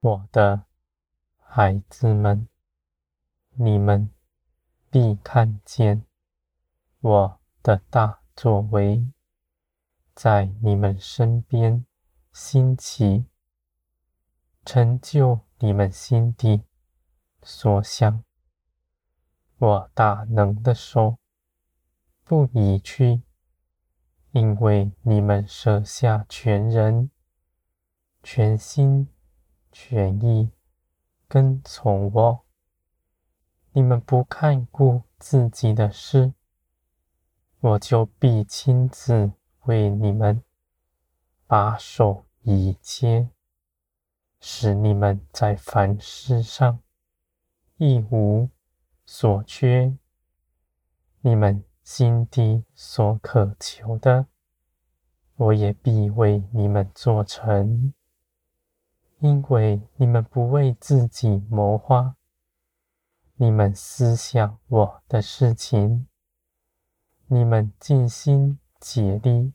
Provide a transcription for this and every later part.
我的孩子们，你们必看见我的大作为，在你们身边兴起，成就你们心底所想。我大能的手不移去，因为你们舍下全人、全心、全意跟从我。你们不看顾自己的事，我就必亲自为你们把守一切，使你们在凡事上一无所缺，你们心底所渴求的，我也必为你们做成。因为你们不为自己谋划，你们思想我的事情，你们尽心竭力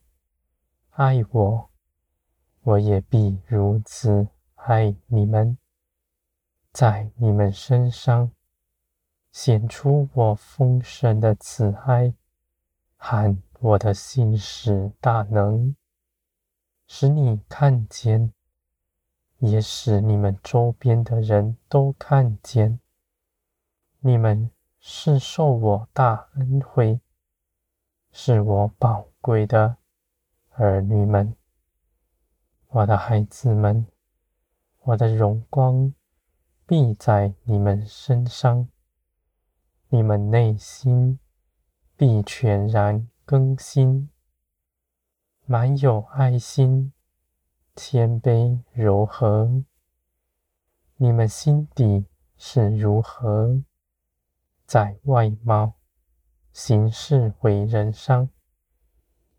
爱我，我也必如此爱你们，在你们身上。显出我丰盛的慈爱喊我的信使大能，使你看见，也使你们周边的人都看见，你们是受我大恩惠，是我宝贵的儿女们，我的孩子们，我的荣光必在你们身上。你们内心必全然更新，满有爱心、谦卑、柔和。你们心底是如何，在外貌、行事为人上，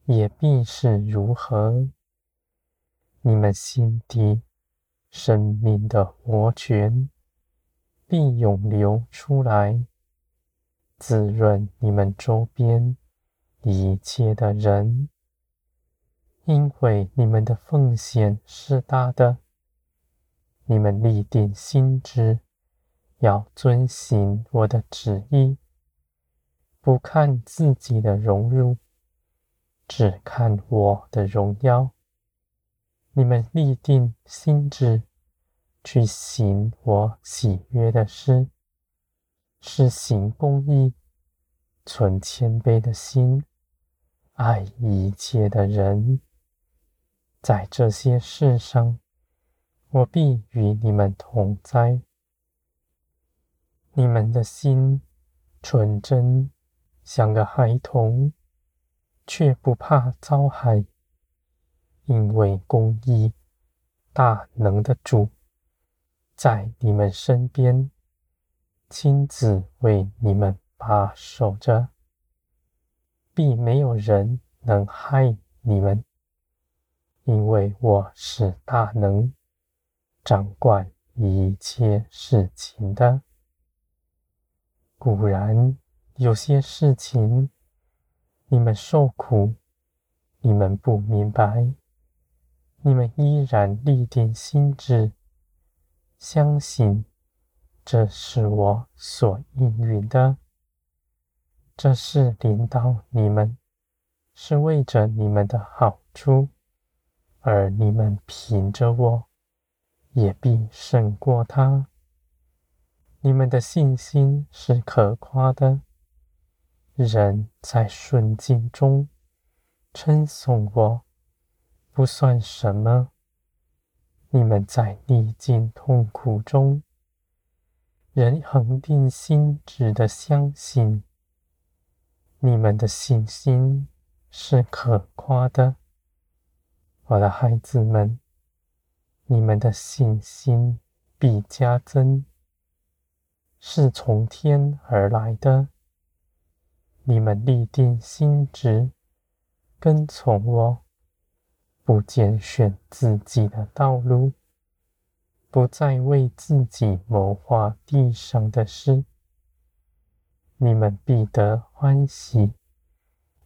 也必是如何。你们心底生命的活泉，必涌流出来。滋润你们周边一切的人，因为你们的奉献是大的。你们立定心志，要遵行我的旨意，不看自己的荣辱，只看我的荣耀。你们立定心志，去行我喜悦的事。是行公义、存谦卑的心、爱一切的人，在这些事上，我必与你们同在。你们的心纯真，像个孩童，却不怕遭害，因为公义大能的主在你们身边。亲自为你们把守着，必没有人能害你们，因为我是大能，掌管一切事情的。固然有些事情你们受苦，你们不明白，你们依然立定心志，相信。这是我所应允的，这是领导你们，是为着你们的好处，而你们凭着我，也必胜过他。你们的信心是可夸的，人在顺境中称颂我，不算什么；你们在逆境痛苦中，人恒定心志的相信，你们的信心是可夸的，我的孩子们，你们的信心必加增，是从天而来的。你们立定心志，跟从我，不拣选自己的道路。不再为自己谋划地上的事，你们必得欢喜，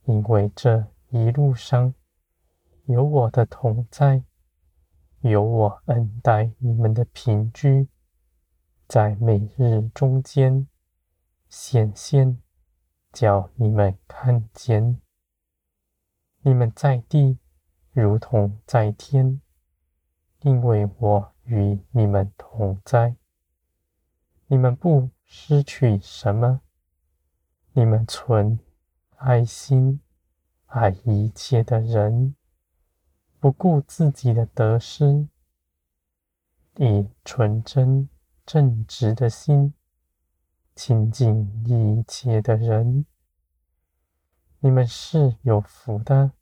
因为这一路上有我的同在，有我恩待你们的凭据，在每日中间显现，叫你们看见。你们在地如同在天，因为我与你们同在。你们不失去什么，你们存爱心，爱一切的人，不顾自己的得失，以纯真正直的心亲近一切的人。你们是有福的，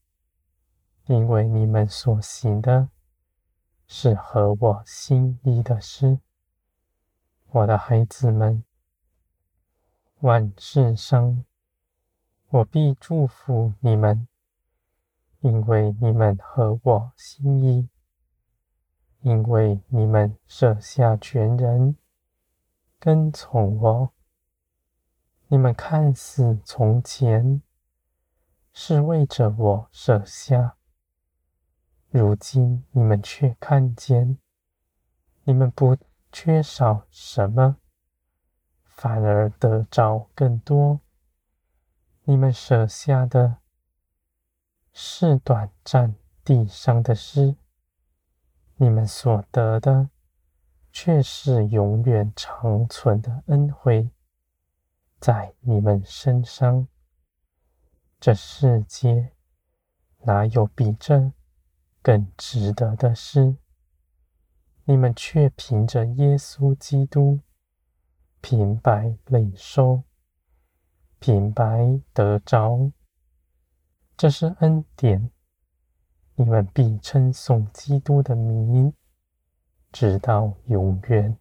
因为你们所行的是合我心意的事。我的孩子们，万事生我必祝福你们，因为你们合我心意，因为你们舍下全人跟从我。你们看似从前是为着我舍下，如今你们却看见，你们不。缺少什么，反而得着更多。你们舍下的是短暂地上的诗，你们所得的却是永远长存的恩惠，在你们身上。这世界哪有比这更值得的事？你们却凭着耶稣基督平白领受，平白得着，这是恩典。你们必称颂基督的名，直到永远。